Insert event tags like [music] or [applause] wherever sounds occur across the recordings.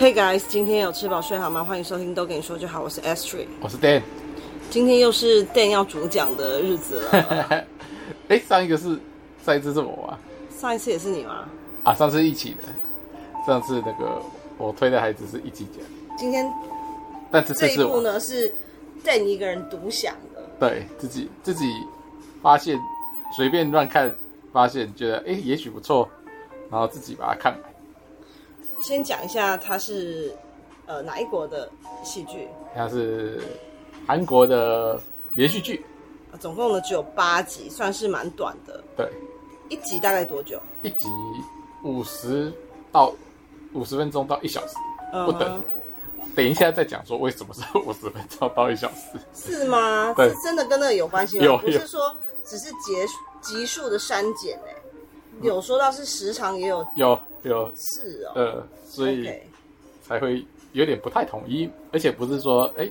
Hey guys，今天有吃饱睡好吗？欢迎收听都跟你说就好，我是 Astrid，我是 Dan，今天又是 Dan 要主讲的日子了。哎、欸，上一个是上一次是我啊，上一次也是你吗？啊，上次一起的，上次那个我推的孩子是一起讲。今天，但这次是这一部呢是 Dan 一个人独享的，对自己自己发现随便乱看，发现觉得哎、欸、也许不错，然后自己把它看完。先讲一下，它是呃哪一国的戏剧？它是韩国的连续剧，总共呢只有八集，算是蛮短的。对，一集大概多久？一集五十到五十分钟到一小时不等。Uh. 等一下再讲说为什么是 [laughs] 五十分钟到一小时？是吗？对，是真的跟那个有关系吗？有，不是说只是集集数的删减哎。有说到是时长也有有有是哦，呃，所以才会有点不太统一而且不是说哎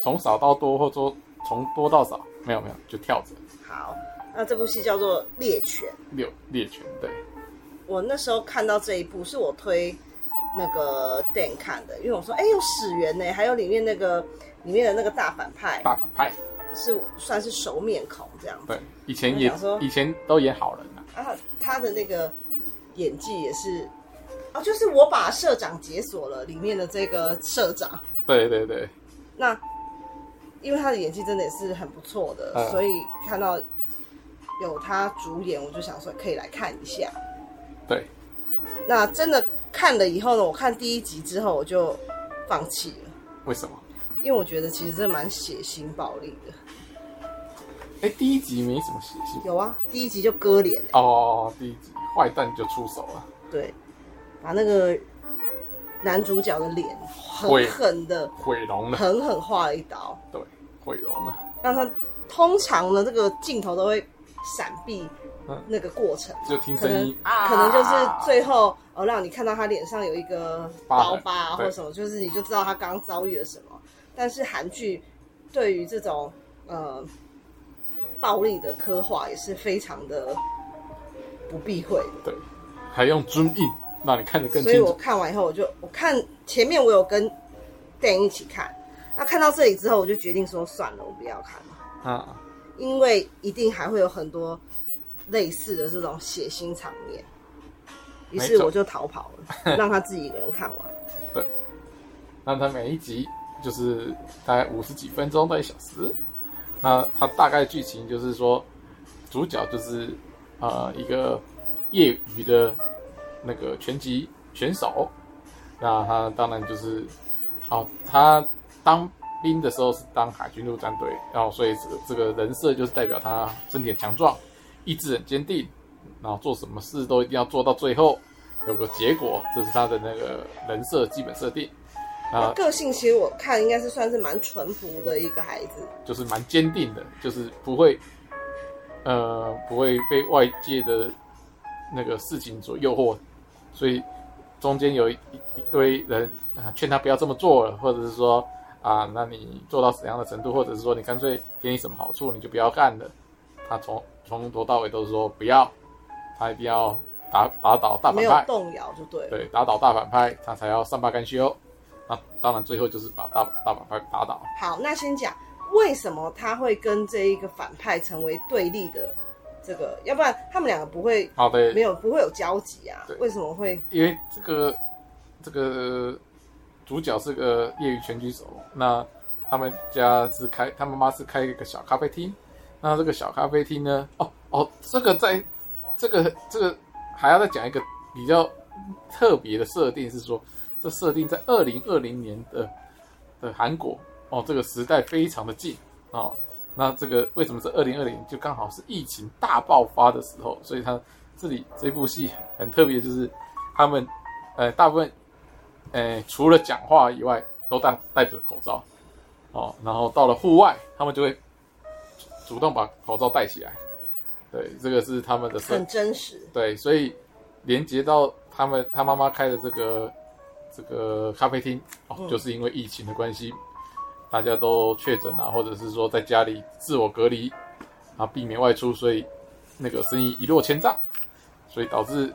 从少到多，或者说从多到少，没有没有就跳着。好，那这部戏叫做《猎犬》。猎猎犬，对。我那时候看到这一部是我推那个 Dan 看的，因为我说哎有始源呢，还有里面那个里面的那个大反派，大反派是算是熟面孔这样子。对，以前也以前都演好人。啊，他的那个演技也是，啊，就是我把社长解锁了里面的这个社长。对对对。那因为他的演技真的也是很不错的，嗯，所以看到有他主演，我就想说可以来看一下。对。那真的看了以后呢，我看第一集之后我就放弃了。为什么？因为我觉得其实这蛮血腥暴力的。哎，第一集没什么血腥。有啊，第一集就割脸。哦，第一集坏蛋就出手了。对，把那个男主角的脸狠狠的毁容了，狠狠划了一刀。对，毁容了。让他通常的这个镜头都会闪避那个过程，就听声音可，可能就是最后哦，让你看到他脸上有一个刀疤或什么，就是你就知道他刚刚遭遇了什么。但是韩剧对于这种呃。暴力的刻画也是非常的不避讳的，对，还用 zoom in 让你看得更清楚。所以我看完以后，我就我看前面我有跟 Dan 一起看，那看到这里之后，我就决定说算了，我不要看了啊，因为一定还会有很多类似的这种血腥场面，于是我就逃跑了，[laughs] 让他自己一个人看完。对，让他每一集就是大概五十几分钟到一小时。那他大概剧情就是说，主角就是呃一个业余的那个拳击选手，那他当然就是哦，他当兵的时候是当海军陆战队，然后所以这个这个人设就是代表他身体强壮，意志很坚定，然后做什么事都一定要做到最后，有个结果，这是他的那个人设基本设定。啊，个性其实我看应该是算是蛮淳朴的一个孩子，就是蛮坚定的，就是不会，呃，不会被外界的那个事情所诱惑，所以中间有一一堆人啊劝他不要这么做了，或者是说啊，那你做到怎样的程度，或者是说你干脆给你什么好处你就不要干了，他从从头到尾都是说不要，他一定要打打倒大反派，没有动摇就对，对，打倒大反派他才要善罢甘休。那当然，最后就是把大大反派打倒。好，那先讲为什么他会跟这一个反派成为对立的这个，要不然他们两个不会好的没有不会有交集啊？为什么会？因为这个这个主角是个业余拳击手，那他们家是开，他妈妈是开一个小咖啡厅。那这个小咖啡厅呢？哦哦，这个在这个这个还要再讲一个比较特别的设定是说。这设定在二零二零年的的韩国哦，这个时代非常的近哦。那这个为什么是二零二零？就刚好是疫情大爆发的时候，所以他这里这部戏很特别，就是他们呃大部分呃除了讲话以外都戴戴着口罩哦，然后到了户外，他们就会主动把口罩戴起来。对，这个是他们的很真实。对，所以连接到他们他妈妈开的这个。这个咖啡厅哦，就是因为疫情的关系，大家都确诊啊，或者是说在家里自我隔离啊，避免外出，所以那个生意一落千丈，所以导致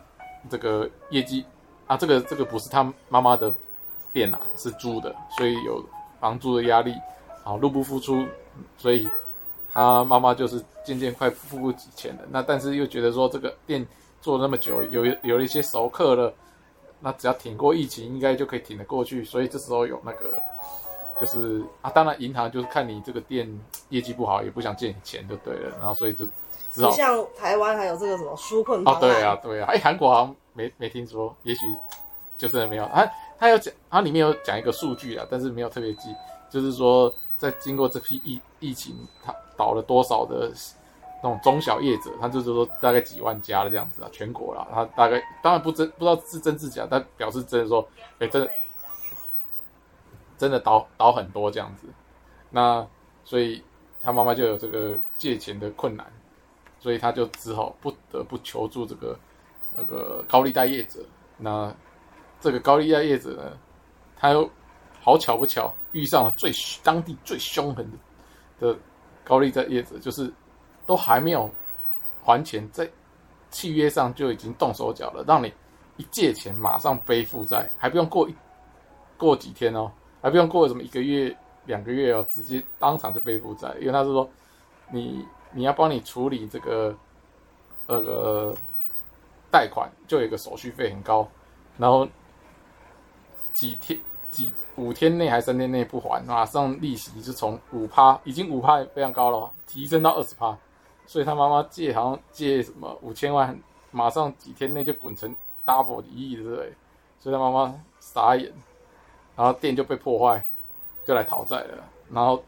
这个业绩啊，这个这个不是他妈妈的店啊是租的，所以有房租的压力，啊，入不敷出，所以他妈妈就是渐渐快付不起钱了。那但是又觉得说这个店做了那么久，有有了一些熟客了，那只要挺过疫情，应该就可以挺得过去。所以这时候有那个。就是啊，当然银行就是看你这个店业绩不好，也不想借你钱就对了，然后所以就只好像台湾还有这个什么纾困方案。哦，对啊，对啊，哎，韩国好像没没听说，也许就真的没有。他他有讲，他里面有讲一个数据啊，但是没有特别记，就是说在经过这批疫疫情，他倒了多少的那种中小业者，他就是说大概几万家的这样子啊，全国啦，他大概当然不真不知道是真是假，但表示真的说，哎，真的。真的倒倒很多这样子，那所以他妈妈就有这个借钱的困难，所以他就只好不得不求助这个那个高利贷业者。那这个高利贷业者呢，他又好巧不巧遇上了最当地最凶狠的的高利贷业者，就是都还没有还钱，在契约上就已经动手脚了，让你一借钱马上背负债，还不用过一过几天哦。还不用过什么一个月、两个月哦，直接当场就背负债，因为他是说，你你要帮你处理这个那个贷款，就有一个手续费很高，然后几天几五天内还是三天内不还，马上利息就从五趴，已经五趴非常高了，提升到二十趴，所以他妈妈借好像借什么五千万，马上几天内就滚成 double 一亿，对不对？所以他妈妈傻眼。然后店就被破坏，就来讨债了。然后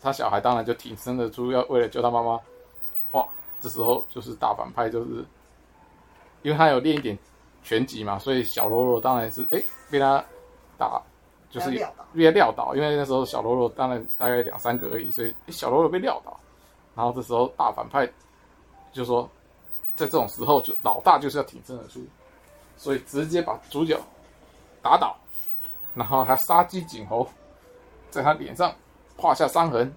他小孩当然就挺身而出，要为了救他妈妈。哇，这时候就是大反派，就是因为他有练一点拳击嘛，所以小喽啰当然是哎被他打，就是被他撂倒。因为那时候小喽啰当然大概两三个而已，所以小喽啰被撂倒。然后这时候大反派就说，在这种时候就老大就是要挺身而出，所以直接把主角打倒。然后还杀鸡儆猴，在他脸上画下伤痕，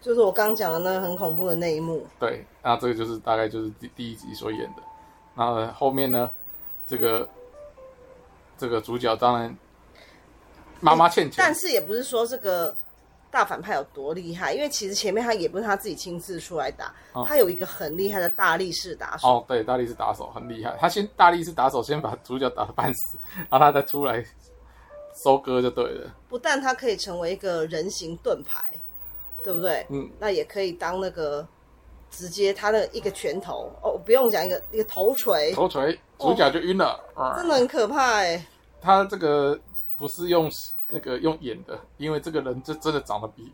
就是我刚讲的那个很恐怖的那一幕。对，那这个就是大概就是第第一集所演的。那后面呢，这个这个主角当然妈妈欠钱，但是也不是说这个大反派有多厉害，因为其实前面他也不是他自己亲自出来打，哦、他有一个很厉害的大力士打手。哦，对，大力士打手很厉害，他先大力士打手先把主角打的半死，然后他再出来。收割就对了。不但他可以成为一个人形盾牌，对不对？嗯。那也可以当那个直接他的一个拳头哦，不用讲一个一个头锤。头锤，主角就晕了。哦，真的很可怕哎。他这个不是用那个用演的，因为这个人就真的长得比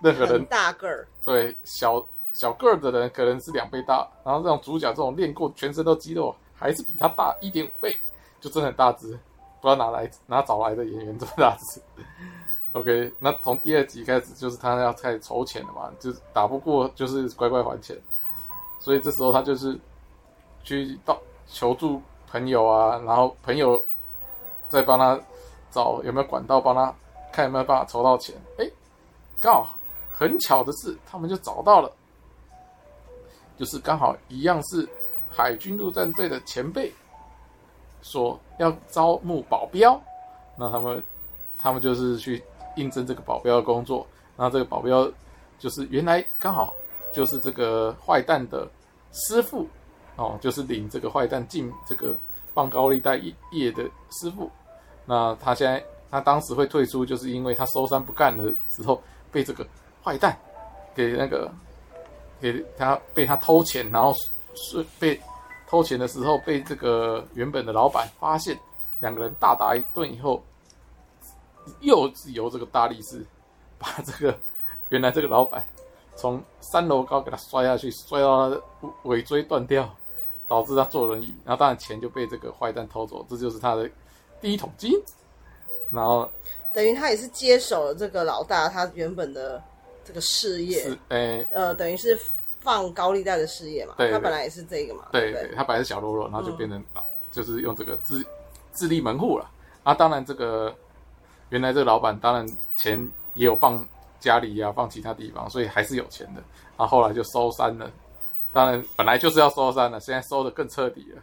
任何人大个儿。对，小小个儿的人可能是两倍大，然后这种主角这种练过全身都肌肉，还是比他大一点五倍，就真的很大只。不知道哪来哪找来的演员这么大只，[laughs] OK，那从第二集开始就是他要开始筹钱了嘛，就是打不过就是乖乖还钱，所以这时候他就是去到求助朋友啊，然后朋友再帮他找有没有管道帮他看有没有办法筹到钱，哎，刚好很巧的是他们就找到了，就是刚好一样是海军陆战队的前辈。说要招募保镖，那他们他们就是去应征这个保镖的工作。那这个保镖就是原来刚好就是这个坏蛋的师傅哦，就是领这个坏蛋进这个放高利贷业的师傅。那他现在他当时会退出，就是因为他收山不干的时候被这个坏蛋给那个给他被他偷钱，然后是被。偷钱的时候被这个原本的老板发现，两个人大打一顿以后，又是由这个大力士把这个原来这个老板从三楼高给他摔下去，摔到他的尾椎断掉，导致他坐轮椅，然后当然钱就被这个坏蛋偷走，这就是他的第一桶金。然后等于他也是接手了这个老大他原本的这个事业，是诶、呃，等于是。放高利贷的事业嘛，对他本来也是这个嘛，对，对，对，他本来是小喽啰，然后就变成，嗯、就是用这个自自立门户了。啊，当然这个原来这个老板当然钱也有放家里呀，啊，放其他地方，所以还是有钱的。啊，后来就收山了，当然本来就是要收山了，现在收的更彻底了，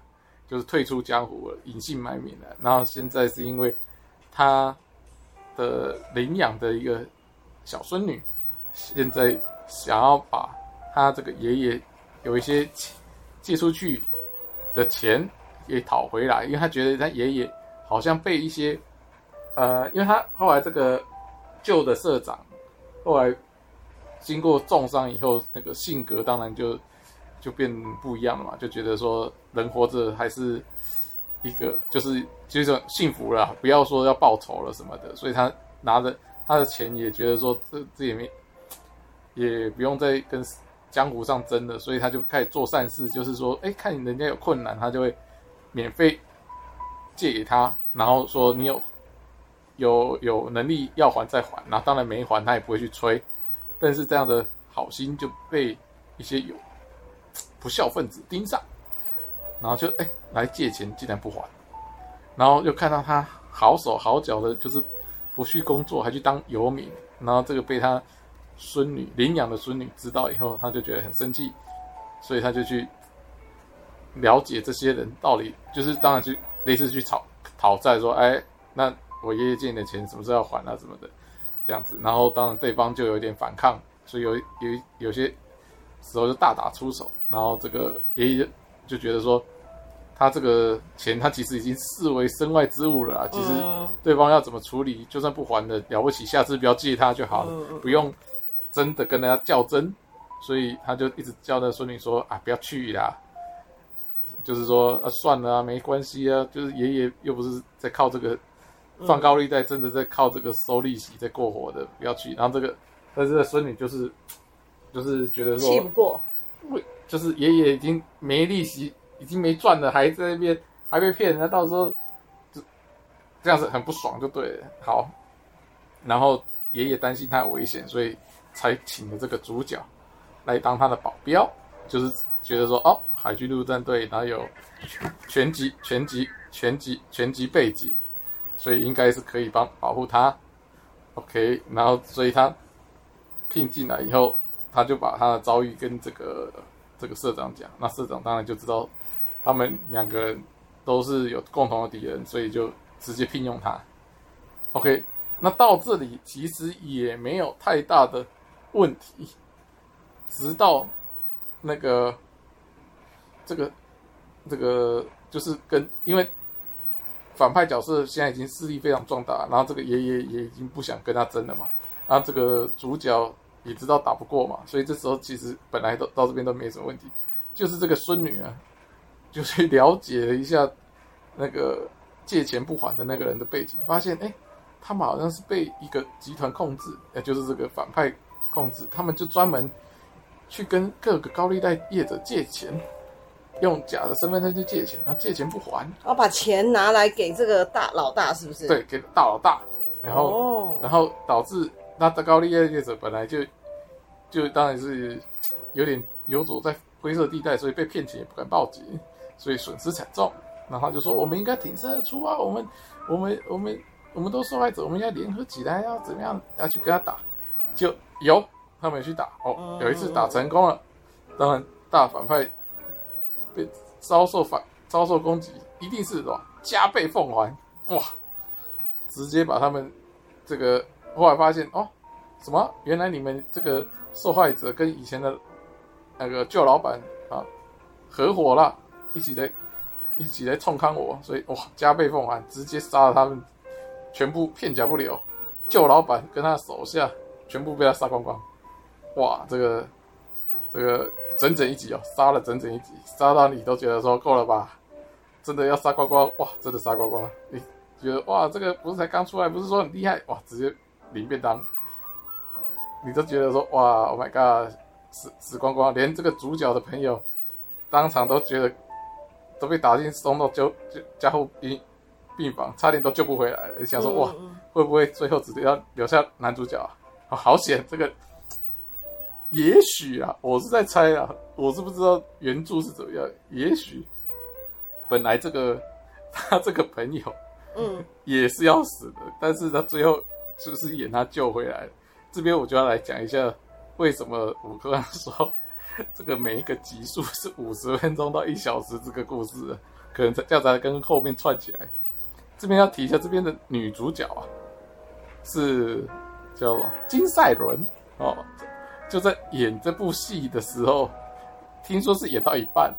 就是退出江湖了，隐姓埋名了。然后现在是因为他的领养的一个小孙女，现在想要把他这个爷爷有一些借出去的钱给讨回来，因为他觉得他爷爷好像被一些呃，因为他后来这个旧的社长后来经过重伤以后，那个性格当然就就变不一样了嘛，就觉得说人活着还是。一个就是就是幸福了，不要说要报仇了什么的，所以他拿着他的钱也觉得说这这也没也不用再跟江湖上争了，所以他就开始做善事，就是说，哎，看人家有困难，他就会免费借给他，然后说你有有有能力要还再还，然后当然没还他也不会去催，但是这样的好心就被一些有不孝分子盯上。然后就哎来借钱，竟然不还，然后又看到他好手好脚的，就是不去工作，还去当游民。然后这个被他孙女领养的孙女知道以后，他就觉得很生气，所以他就去了解这些人到底，就是当然去类似去讨讨债，说哎，那我爷爷借你的钱什么时候要还啊什么的，这样子。然后当然对方就有一点反抗，所以有有有些时候就大打出手。然后这个爷爷。就觉得说，他这个钱他其实已经视为身外之物了啊。其实对方要怎么处理，就算不还的了不起，下次不要借他就好了，不用真的跟人家较真。所以他就一直叫那孙女说啊，不要去啦。就是说啊，算了啊，没关系啊。就是爷爷又不是在靠这个放高利贷，真的在靠这个收利息在过活的，不要去。然后这个，但是这孙女就是就是觉得说气不过。就是爷爷已经没利息，已经没赚了，还在那边还被骗，那到时候就这样子很不爽，就对了。好，然后爷爷担心他危险，所以才请了这个主角来当他的保镖，就是觉得说哦，海军陆战队，然后有全级全级全级全级背景，所以应该是可以帮保护他。OK，然后所以他聘进来以后，他就把他的遭遇跟这个。这个社长讲，那社长当然就知道他们两个人都是有共同的敌人，所以就直接聘用他。OK，那到这里其实也没有太大的问题，直到那个这个这个就是跟因为反派角色现在已经势力非常壮大，然后这个爷爷也已经不想跟他争了嘛，然后这个主角。也知道打不过嘛，所以这时候其实本来都到这边都没什么问题，就是这个孙女啊，就去了解了一下那个借钱不还的那个人的背景，发现哎，他们好像是被一个集团控制，也就是这个反派控制，他们就专门去跟各个高利贷业者借钱，用假的身份证去借钱，然后借钱不还，然后把钱拿来给这个大老大，是不是？对，给大老大，然后、哦、然后导致。那的高利贷业者本来就就当然是有点游走在灰色地带，所以被骗钱也不敢报警，所以损失惨重。然后就说：“我们应该挺身而出啊！我们我们我们我们都受害者，我们要联合起来，要怎么样？要去跟他打。”就有他们去打哦，有一次打成功了。当然大反派被遭受反遭受攻击，一定是什么？加倍奉还哇！直接把他们这个。后来发现哦，什么？原来你们这个受害者跟以前的那个旧老板啊合伙了，一起来一起来冲康我，所以哇，加倍奉还，直接杀了他们，全部片甲不留。旧老板跟他手下全部被他杀光光。哇，这个这个整整一集哦，杀了整整一集，杀到你都觉得说够了吧？真的要杀光光哇，真的杀光光，你觉得哇，这个不是才刚出来，不是说很厉害哇，直接。领便当，你都觉得说哇，Oh my God，死死光光，连这个主角的朋友当场都觉得都被打进送到救救加护病病房，差点都救不回来了。想说哇，会不会最后只要留下男主角啊？哦、好险，这个也许啊，我是在猜啊，我是不知道原著是怎么样。也许本来这个他这个朋友嗯也是要死的，但是他最后。是不是演他救回来？这边我就要来讲一下，为什么我刚刚说这个每一个集数是 [laughs] 五十分钟到一小时这个故事，可能这样才跟后面串起来。这边要提一下这边的女主角啊，是叫金赛伦哦，就在演这部戏的时候，听说是演到一半，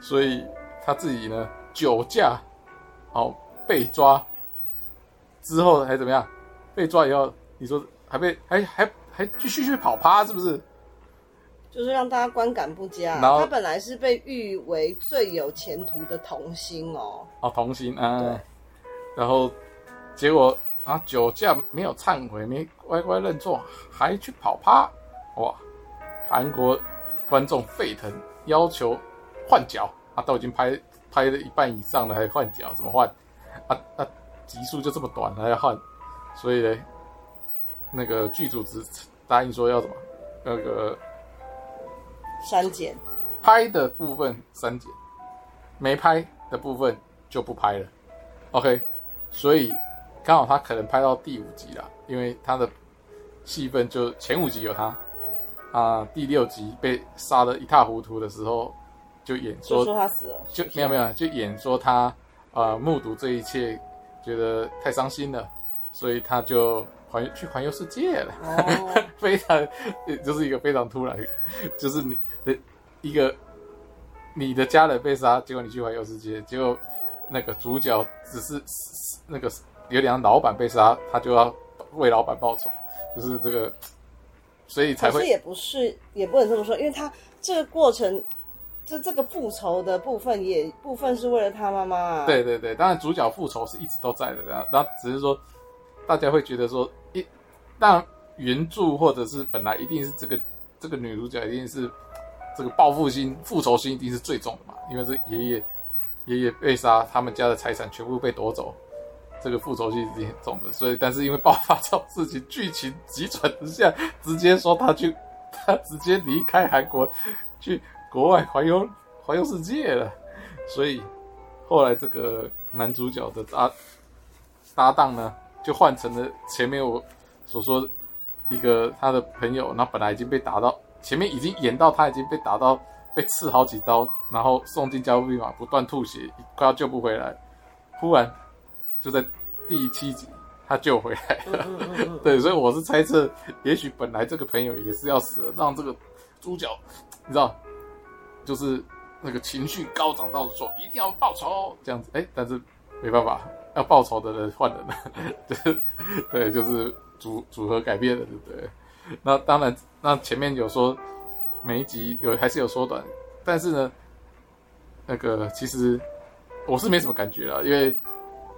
所以他自己呢酒驾，哦被抓之后还怎么样？被抓以后，你说还被还还还继续去跑趴是不是？就是让大家观感不佳。然后他本来是被誉为最有前途的童星哦。哦，童星啊。对。然后结果啊，酒驾没有忏悔，没乖乖认错，还去跑趴，哇！韩国观众沸腾，要求换角啊！都已经拍拍了一半以上了，还换角？怎么换？啊啊！集数就这么短，还要换？所以呢，那个剧组只答应说要什么？那个。删减，拍的部分删减，没拍的部分就不拍了。OK，所以刚好他可能拍到第五集了，因为他的戏份就前五集有他啊，第六集被杀得一塌糊涂的时候，就演说，就说他死了，就没有没有，就演说他呃目睹这一切，觉得太伤心了，所以他就。环去环游世界了，oh. [laughs] 非常就是一个非常突然，就是你的一个你的家人被杀，结果你去环游世界，结果那个主角只是那个有两个老板被杀，他就要为老板报仇，就是这个，所以才会。可是也不是，也不能这么说，因为他这个过程，就这个复仇的部分，也部分是为了他妈妈。对对对，当然主角复仇是一直都在的，然后然后只是说大家会觉得说。一但原著或者是本来一定是这个这个女主角一定是这个报复心、复仇心一定是最重的嘛，因为这爷爷爷爷被杀，他们家的财产全部被夺走，这个复仇心一定很重的。所以，但是因为爆发这种事情，剧情急转直下，直接说他去，他直接离开韩国去国外环游环游世界了。所以后来这个男主角的搭搭档呢，就换成了前面我。所说一个他的朋友，那本来已经被打到前面，已经演到他已经被打到被刺好几刀，然后送进加护病房，不断吐血，快要救不回来。忽然就在第七集，[laughs] 他救回来了。对，所以我是猜测，也许本来这个朋友也是要死，让这个主角你知道，就是那个情绪高涨到说一定要报仇这样子。哎，但是没办法，要报仇的人换人了。对，对，就是。组组合改变了，对不对？那当然，那前面有说每一集有还是有缩短，但是呢，那个其实我是没什么感觉了，因为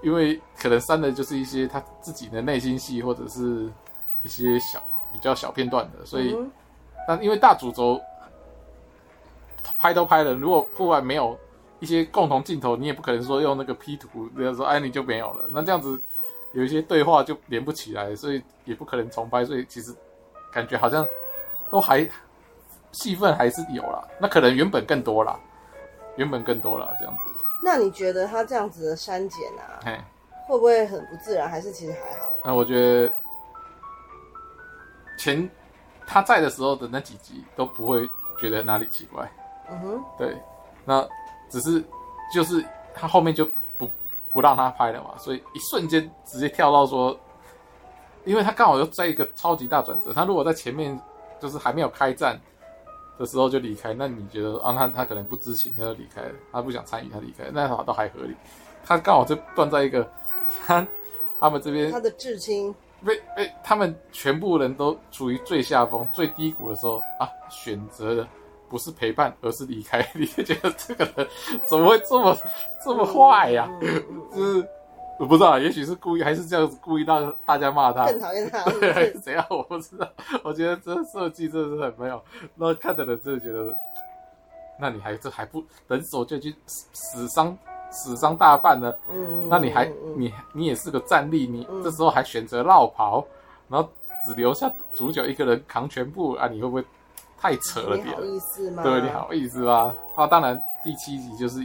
因为可能删的就是一些他自己的内心戏，或者是一些小比较小片段的，所以，那、嗯、因为大主轴拍都拍了，如果忽然没有一些共同镜头，你也不可能说用那个 P 图，比如说哎你就没有了，那这样子。有一些对话就连不起来，所以也不可能重拍，所以其实感觉好像都还戏份还是有啦。那可能原本更多啦，原本更多啦，这样子。那你觉得他这样子的删减啊，嘿会不会很不自然？还是其实还好？那我觉得前他在的时候的那几集都不会觉得哪里奇怪。嗯哼，对，那只是就是他后面就。不不让他拍了嘛，所以一瞬间直接跳到说，因为他刚好又在一个超级大转折。他如果在前面就是还没有开战的时候就离开，那你觉得啊，他他可能不知情，他就离开了，他不想参与，他离开，那好都还合理。他刚好就断在一个他他们这边他的至亲被被他们全部人都处于最下风、最低谷的时候啊，选择了。不是陪伴，而是离开。[laughs] 你会觉得这个人怎么会这么这么坏呀、啊？就是我不知道，也许是故意，还是这样子故意让大家骂他，更讨厌他，[laughs] 对，还是怎样？我不知道。我觉得这设计真的是很没有。那看的人真的觉得，那你还这还不人手就去死伤死伤大半呢？嗯，那你还你你也是个战力，你这时候还选择绕跑，然后只留下主角一个人扛全部啊？你会不会？太扯了点，你好意思吗？对，你好意思吗？啊，当然，第七集就是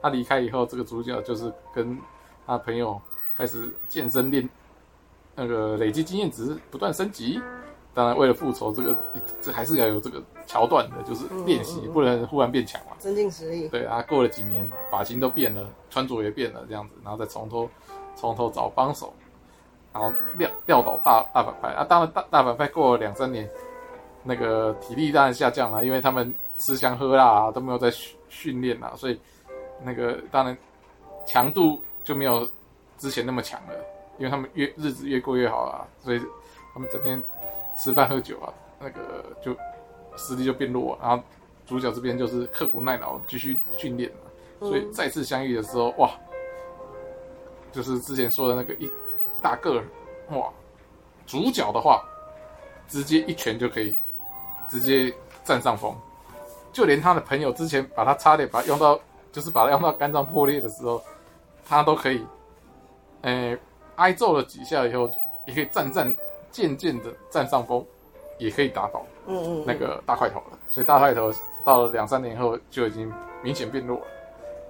他离开以后，这个主角就是跟他朋友开始健身练，那个累积经验值不断升级。当然，为了复仇，这个这还是要有这个桥段的，就是练习，嗯嗯嗯、不能忽然变强嘛，增进实力。对啊，过了几年，发型都变了，穿着也变了，这样子，然后再从头从头找帮手。然后撂撂倒大大反派啊。当然大大反派过了两三年，那个体力当然下降了，因为他们吃香喝辣啊，都没有在训训练啊，所以那个当然强度就没有之前那么强了。因为他们越日子越过越好啊，所以他们整天吃饭喝酒啊，那个就实力就变弱。然后主角这边就是刻苦耐劳，继续训练。所以再次相遇的时候，哇，就是之前说的那个一大个哇，主角的话，直接一拳就可以直接占上风，就连他的朋友之前把他差点把他用到，就是把他用到肝脏破裂的时候，他都可以，诶。挨揍了几下以后，也可以战战、渐渐的占上风，也可以打倒嗯嗯那个大块头了。所以大块头到了两三年后就已经明显变弱了。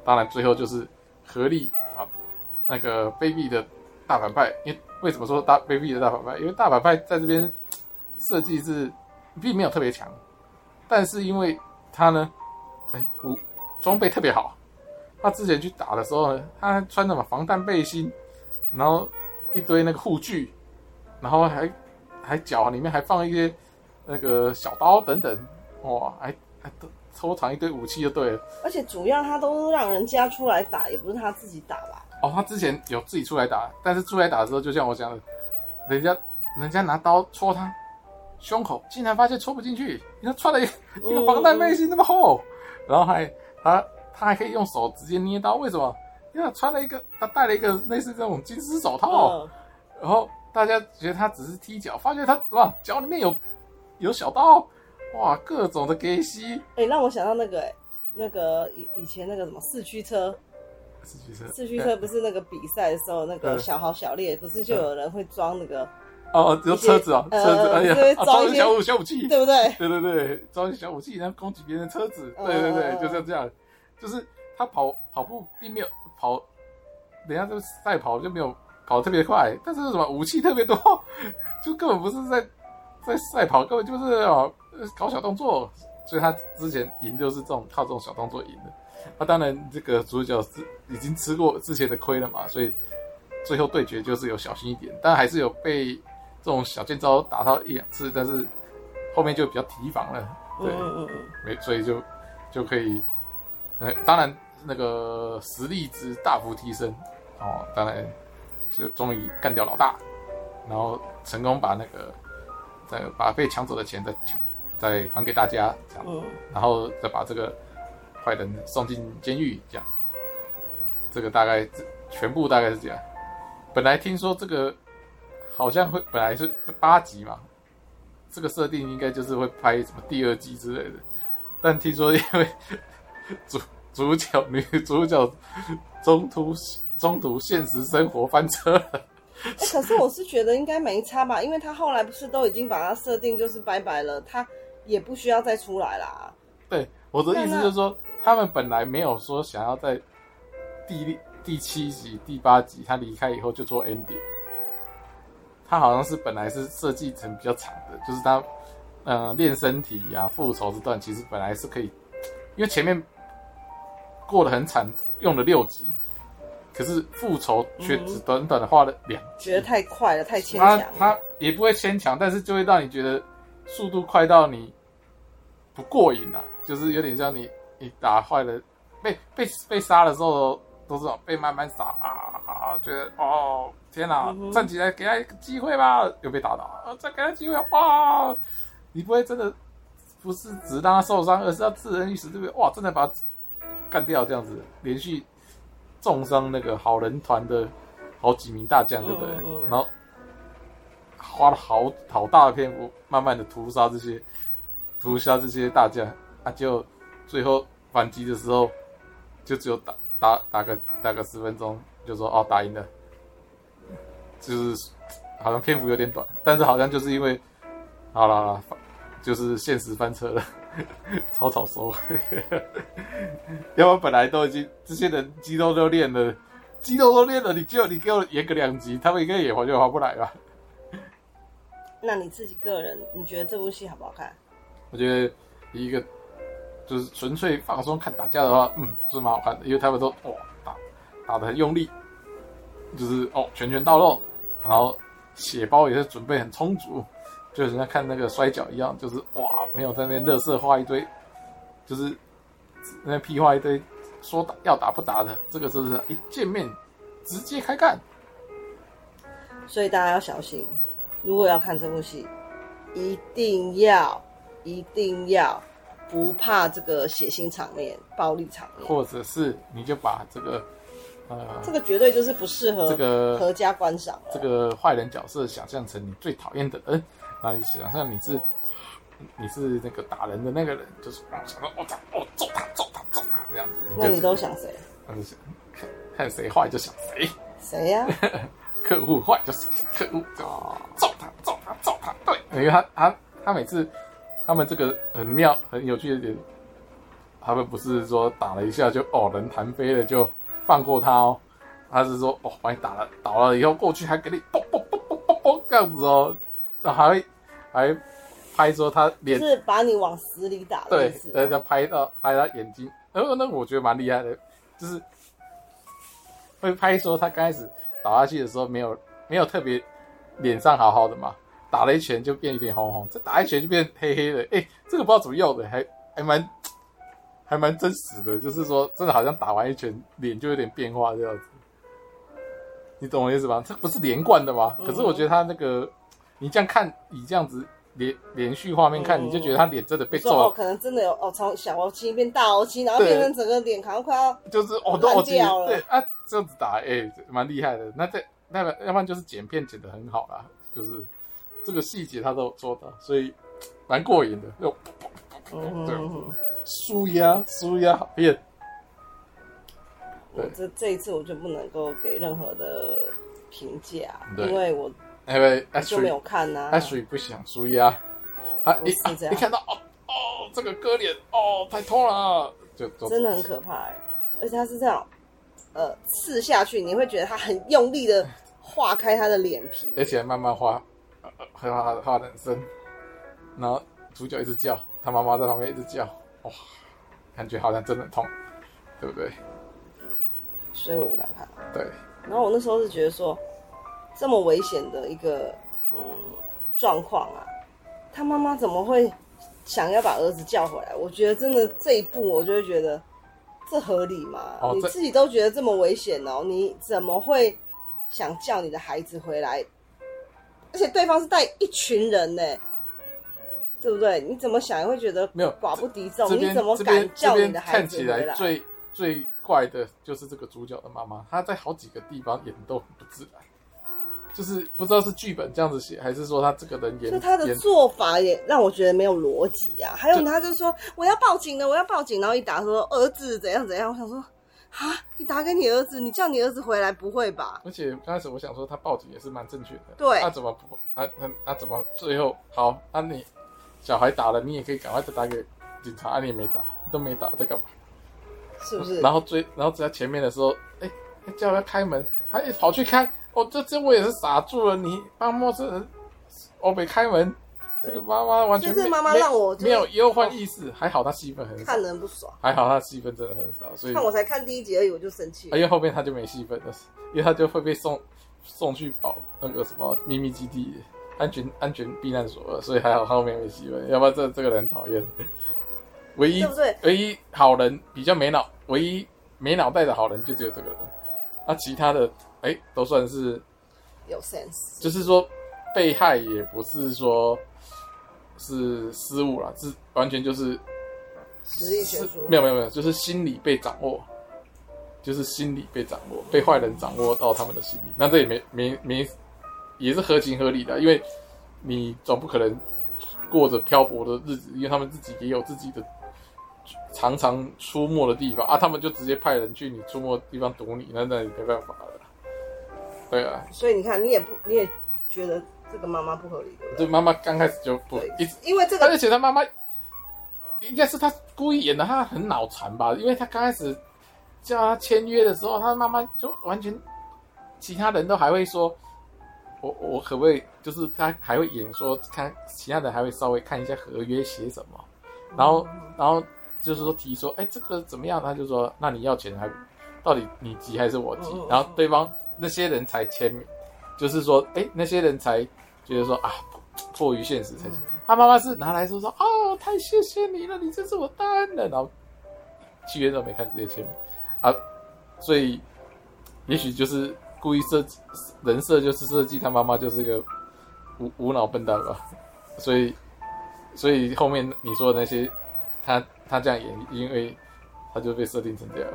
当然最后就是合力啊，那个卑鄙的大反派。因为为什么说大卑鄙的大反派？因为大反派在这边设计是并没有特别强，但是因为他呢，哎，武装备特别好。他之前去打的时候呢，他穿什么防弹背心，然后。一堆那个护具，然后还还脚里面还放一些那个小刀等等，哇，还还都收藏一堆武器就对了。而且主要他都让人家出来打，也不是他自己打吧？哦，他之前有自己出来打，但是出来打的时候，就像我讲的，人家人家拿刀戳他胸口，竟然发现戳不进去。你看穿了一个防弹背心那么厚，嗯、然后还他他还可以用手直接捏刀，为什么？因为他穿了一个，他戴了一个类似这种金丝手套，嗯、然后大家觉得他只是踢脚，发觉他哇脚里面有有小刀，哇各种的给吸。哎、欸，让我想到那个哎、欸，那个以以前那个什么四驱车，四驱车，四驱车不是那个比赛的时候，那个小豪小烈不是就有人会装那个哦，只有车子啊，车子，哎呀，装一些小武小武器，对不对？对对对，装一些小武器然后攻击别人的车子，对对对，嗯、就是这样，就是他跑跑步并没有。跑，等下就赛跑就没有跑特别快，但是什么武器特别多，[laughs] 就根本不是在在赛跑，根本就是哦搞小动作，所以他之前赢就是这种靠这种小动作赢的。那、啊、当然这个主角是已经吃过之前的亏了嘛，所以最后对决就是有小心一点，但还是有被这种小剑招打到一两次，但是后面就比较提防了，对，没，所以就就可以，呃，当然。那个实力值大幅提升，哦，当然是终于干掉老大，然后成功把那个再把被抢走的钱再抢再还给大家，这样，嗯、然后再把这个坏人送进监狱，这样，这个大概全部大概是这样。本来听说这个好像会本来是八集嘛，这个设定应该就是会拍什么第二季之类的，但听说因为主。主角女主角中途中途现实生活翻车了。哎、欸，可是我是觉得应该没差吧，因为他后来不是都已经把他设定就是拜拜了，他也不需要再出来啦。对，我的意思就是说，他们本来没有说想要在第第七集、第八集他离开以后就做 ending。他好像是本来是设计成比较长的，就是他嗯练身体呀、啊、复仇这段，其实本来是可以，因为前面。过得很惨，用了六集，可是复仇却只短短的画了两集，觉得太快了，太牵强。他他也不会牵强，但是就会让你觉得速度快到你不过瘾了，就是有点像你你打坏了，被被被杀的时候都是被慢慢杀啊啊，觉得哦天哪，站起来给他一个机会吧，又被打倒，啊再给他机会哇，你不会真的不是只让他受伤，而是要置人于死，对不对？哇，真的把他。干掉这样子，连续重伤那个好人团的好几名大将，对不对？嗯嗯、然后花了好好大的篇幅，慢慢的屠杀这些屠杀这些大将啊，就最后反击的时候，就只有打打打个打个十分钟，就说哦打赢了，就是好像篇幅有点短，但是好像就是因为好了就是现实翻车了。[laughs] 草草收，[laughs] 要不然本来都已经这些人肌肉都练了，肌肉都练了，你就你给我演个两集，他们应该也划就划不来吧？那你自己个人，你觉得这部戏好不好看？我觉得一个就是纯粹放松看打架的话，嗯，是蛮好看的，因为他们都哇打打的很用力，就是哦拳拳到肉，然后血包也是准备很充足，就人家看那个摔角一样，就是哇，没有在那边乐色话一堆，就是那屁话一堆，说打要打不打的，这个是不是一见面直接开干？所以大家要小心，如果要看这部戏，一定要一定要不怕这个血腥场面、暴力场面，或者是你就把这个。呃，这个绝对就是不适合这个合家观赏。这个坏人角色想象成你最讨厌的人，那你想象你是你是那个打人的那个人，就是想到我操，我揍他，揍他，揍他这样子。那你都想谁？那就想看看谁坏就想谁。谁呀？[laughs] 客户坏就是客户，揍他，揍他，揍他。对，因为他他他每次他们这个很妙很有趣的点，他们不是说打了一下就哦人弹飞了就。放过他哦，他是说哦，把你打了倒了以后过去还给你嘣嘣嘣嘣嘣嘣这样子哦，然后还会还拍说他脸是把你往死里打的，对，人家拍到拍他眼睛，然后那我觉得蛮厉害的，就是会拍说他刚开始倒下去的时候没有没有特别脸上好好的嘛，打了一拳就变有点红红，再打一拳就变黑黑的，哎，这个不知道怎么用的，还还蛮。还蛮真实的，就是说，真的好像打完一拳，脸就有点变化这样子。你懂我意思吗？这不是连贯的吗？可是我觉得他那个，你这样看，你这样子连连续画面看，你就觉得他脸真的被揍了。哦，可能真的有哦，从小凹七变大凹七，然后变成整个脸好像快要就是哦都掉了。对啊，这样子打，哎，蛮厉害的。那在那个，要不然就是剪片剪得很好啦，就是这个细节他都有做到，所以蛮过瘾的。又对。舒压，舒压，好变。我这这一次我就不能够给任何的评价，因为我因为就没有看呐。阿水不想舒压，他一一看到哦哦这个割脸哦太痛了，就真的很可怕哎，而且他是这样，呃刺下去，你会觉得他很用力的划开他的脸皮，而且慢慢划，划划划的很深，然后主角一直叫，他妈妈在旁边一直叫。哇，感觉好像真的痛，对不对？所以我不敢看。对。然后我那时候是觉得说，这么危险的一个嗯状况啊，他妈妈怎么会想要把儿子叫回来？我觉得真的这一步，我就会觉得这合理吗？哦、你自己都觉得这么危险哦，你怎么会想叫你的孩子回来？而且对方是带一群人呢。对不对？你怎么想也会觉得没有寡不敌众。你怎么敢叫你的孩子回来？看起来最最怪的就是这个主角的妈妈，她在好几个地方演都很不自然，就是不知道是剧本这样子写，还是说他这个人演。就他的做法也让我觉得没有逻辑啊。还有他就说我要报警了，我要报警，然后一打说儿子怎样怎样，我想说啊，你打给你儿子，你叫你儿子回来，不会吧？而且刚开始我想说他报警也是蛮正确的，对，他怎么不啊他啊怎么最后好啊你。小孩打了，你也可以赶快再打给警察。你也没打，都没打，在干嘛？是不是？然后追，然后在前面的时候，哎，叫他开门，他一跑去开。哦，这这我也是傻住了。你帮陌生人，我没开门。这个妈妈完全就是妈妈让我没有忧患意识。还好他戏份很少，看人不爽。还好他戏份真的很少，所以看我才看第一集而已，我就生气。因为后面他就没戏份了，因为他就会被送送去保那个什么秘密基地。安全安全避难所了，所以还好后面没戏份，要不然这这个人讨厌。唯一对对唯一好人比较没脑，唯一没脑袋的好人就只有这个人，那、啊、其他的哎、欸、都算是有 sense，就是说被害也不是说是失误了，是完全就是实力悬殊，没有没有没有，就是心理被掌握，就是心理被掌握，被坏人掌握到他们的心理，那这也没没没。也是合情合理的，因为你总不可能过着漂泊的日子，因为他们自己也有自己的常常出没的地方啊，他们就直接派人去你出没的地方堵你，那那也没办法了。对啊，所以你看，你也不，你也觉得这个妈妈不合理，对不对？这妈妈刚开始就不，因为这个，而且他妈妈应该是他故意演的，他很脑残吧？因为他刚开始叫他签约的时候，他妈妈就完全，其他人都还会说。我我可不可以，就是他还会演说，看其他人还会稍微看一下合约写什么，然后然后就是说提说，哎，这个怎么样？他就说，那你要钱还到底你急还是我急？然后对方那些人才签名，就是说，哎、欸，那些人才觉得说啊，迫于现实才。他妈妈是拿来说说，哦，太谢谢你了，你真是我大恩人。然后契约都没看直接签名啊，所以也许就是故意设计人设，就是设计他妈妈就是个无无脑笨蛋吧。所以，所以后面你说的那些，他他这样演，因为他就被设定成这样。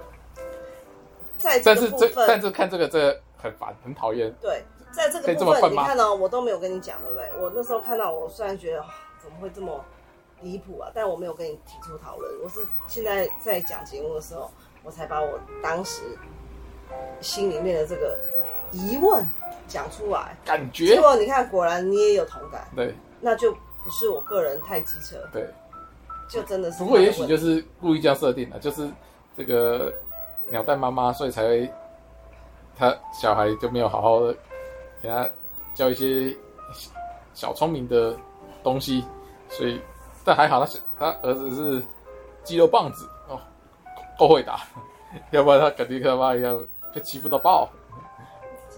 在但是这但是看这个这个很烦很讨厌。对，在这个部分你看到、哦、我都没有跟你讲，对不对？我那时候看到，我虽然觉得、哦、怎么会这么离谱啊，但我没有跟你提出讨论。我是现在在讲节目的时候，我才把我当时心里面的这个疑问讲出来。感觉。结果你看，果然你也有同感。对。那就不是我个人太机车。对。就真的是。不过也许就是故意这样设定的，就是这个。鸟蛋妈妈，所以才会他小孩就没有好好的给他教一些小聪明的东西，所以但还好他他儿子是肌肉棒子哦，够会打，要不然他肯定跟他妈一样被欺负到爆。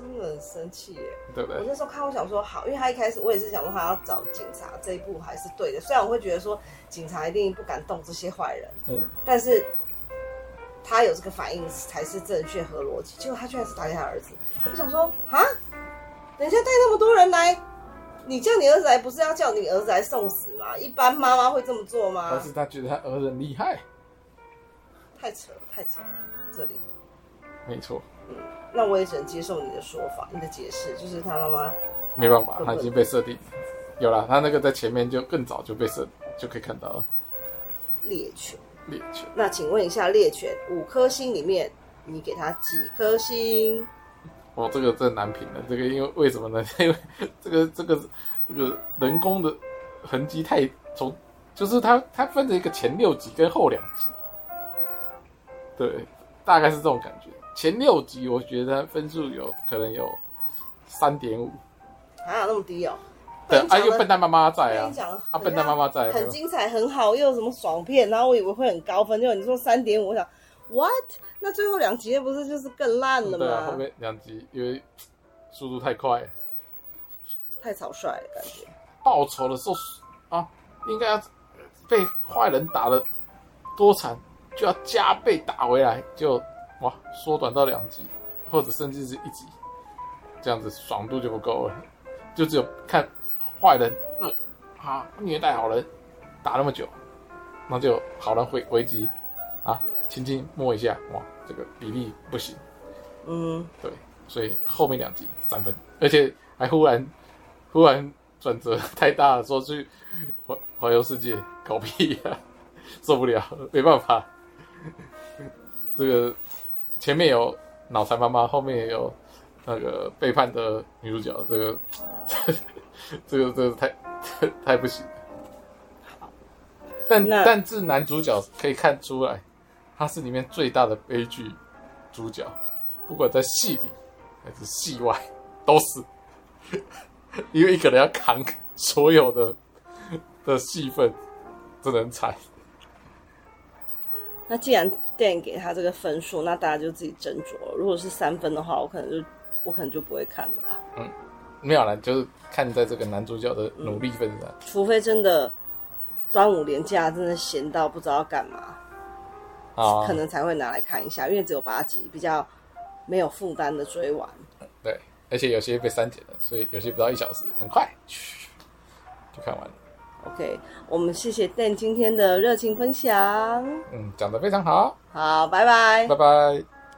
真的很生气耶，对不对？我那时候看，我想说好，因为他一开始我也是想说他要找警察这一步还是对的，虽然我会觉得说警察一定不敢动这些坏人，嗯，但是。他有这个反应才是正确和逻辑，结果他居然是打给他儿子。我想说啊，等一下带那么多人来，你叫你儿子来，不是要叫你儿子来送死吗？一般妈妈会这么做吗？但是他觉得他儿子很厉害，太扯了，太扯了，这里没错。嗯，那我也只能接受你的说法，你的解释就是他妈妈没办法，他已经被设定有了，他那个在前面就更早就被设就可以看到了猎犬。猎犬，那请问一下，猎犬五颗星里面，你给他几颗星？哦，这个真难评了。这个因为为什么呢？[laughs] 因为这个这个这个人工的痕迹太从，就是它它分成一个前六级跟后两级，对，大概是这种感觉。前六集我觉得分数有可能有三点五，啊那么低哦？对，啊，又笨蛋妈妈在啊！啊，笨蛋妈妈在，很精彩，很好，又有什么爽片？然后我以为会很高分，结果你说三点五，我想，what？那最后两集不是就是更烂了吗？对啊，后面两集因为速度太快，太草率了感觉。报仇的时候啊，应该要被坏人打得多惨，就要加倍打回来，就哇，缩短到两集，或者甚至是一集，这样子爽度就不够了，就只有看。坏人，嗯，啊，虐待好人，打那么久，那就好人回回击，啊，轻轻摸一下，哇，这个比例不行，嗯，对，所以后面两集三分，而且还忽然忽然转折太大了，说去环环游世界搞屁呀、啊，[laughs] 受不了，没办法，这个前面有脑残妈妈，后面也有那个背叛的女主角，这个。[laughs] 这个这个太太太不行，但但是男主角可以看出来，他是里面最大的悲剧主角，不管在戏里还是戏外，都是，[laughs] 因为一个人要扛所有的的戏份，真的很惨。那既然电影给他这个分数，那大家就自己斟酌了。如果是三分的话，我可能就我可能就不会看了啦。嗯。没有了，就是看在这个男主角的努力份上。除非真的端午连假真的闲到不知道要干嘛，啊，可能才会拿来看一下，因为只有八集，比较没有负担的追完。对，而且有些被删减了，所以有些不到一小时，很快 [laughs] 就看完了。OK，我们谢谢 Dan 今天的热情分享。嗯，讲得非常好。好，拜拜。拜拜。